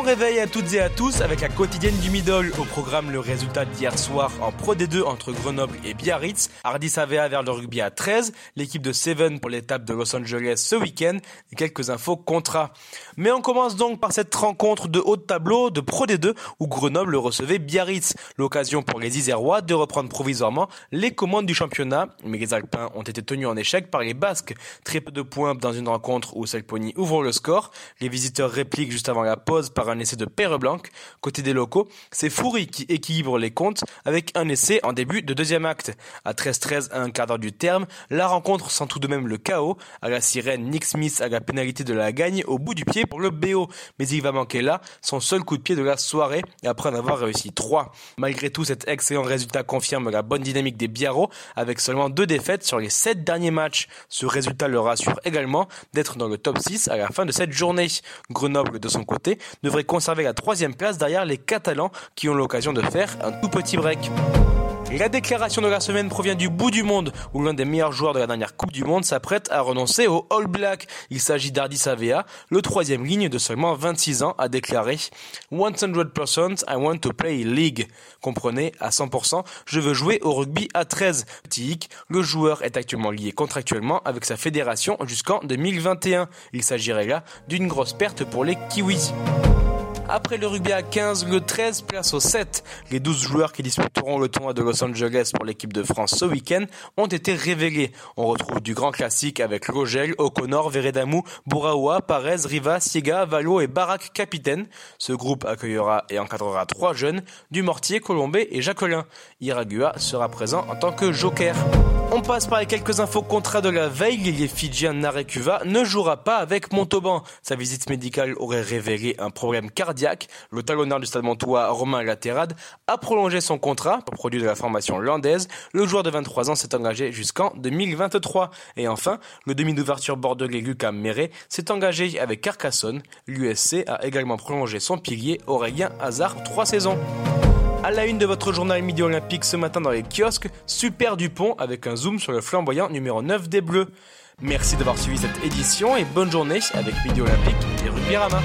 réveil à toutes et à tous avec la quotidienne du Middle. Au programme, le résultat d'hier soir en Pro D2 entre Grenoble et Biarritz. Ardis Avea vers le rugby à 13. L'équipe de Seven pour l'étape de Los Angeles ce week-end. Et quelques infos contrats. Mais on commence donc par cette rencontre de haut de tableau de Pro D2 où Grenoble recevait Biarritz. L'occasion pour les Isérois de reprendre provisoirement les commandes du championnat. Mais les Alpins ont été tenus en échec par les Basques. Très peu de points dans une rencontre où Selponi ouvre le score. Les visiteurs répliquent juste avant la pause un essai de Père Blanc. Côté des locaux, c'est Foury qui équilibre les comptes avec un essai en début de deuxième acte. À 13-13 à un quart d'heure du terme, la rencontre sent tout de même le chaos. À la sirène, Nick Smith a la pénalité de la gagne au bout du pied pour le BO. Mais il va manquer là son seul coup de pied de la soirée après en avoir réussi 3. Malgré tout, cet excellent résultat confirme la bonne dynamique des Biarros avec seulement deux défaites sur les 7 derniers matchs. Ce résultat leur assure également d'être dans le top 6 à la fin de cette journée. Grenoble, de son côté, devrait conserver la troisième place derrière les Catalans qui ont l'occasion de faire un tout petit break. La déclaration de la semaine provient du bout du monde, où l'un des meilleurs joueurs de la dernière Coupe du Monde s'apprête à renoncer au All Black. Il s'agit d'Ardis Savea, le troisième ligne de seulement 26 ans, a déclaré 100% I want to play league. Comprenez, à 100%, je veux jouer au rugby à 13. Petit le joueur est actuellement lié contractuellement avec sa fédération jusqu'en 2021. Il s'agirait là d'une grosse perte pour les Kiwis. Après le rugby à 15, le 13 place au 7. Les 12 joueurs qui disputeront le tournoi de Los Angeles pour l'équipe de France ce week-end ont été révélés. On retrouve du grand classique avec Rogel, O'Connor, Veredamou, Bouraoua, Parez, Riva, Siega, Valo et Barak capitaine. Ce groupe accueillera et encadrera trois jeunes, Dumortier, Colombé et Jacquelin. Iragua sera présent en tant que joker. On passe par les quelques infos contrats de la veille. L'ailier fidjien Narekuva ne jouera pas avec Montauban. Sa visite médicale aurait révélé un problème cardiaque. Le talonneur du stade montois, Romain Laterade, a prolongé son contrat, produit de la formation landaise. Le joueur de 23 ans s'est engagé jusqu'en 2023. Et enfin, le demi d'ouverture bordelais Lucas Meret s'est engagé avec Carcassonne. L'USC a également prolongé son pilier Aurélien Hazard trois saisons. À la une de votre journal Midi Olympique ce matin dans les kiosques, Super Dupont avec un zoom sur le flamboyant numéro 9 des Bleus. Merci d'avoir suivi cette édition et bonne journée avec Midi Olympique et Rugby Rama.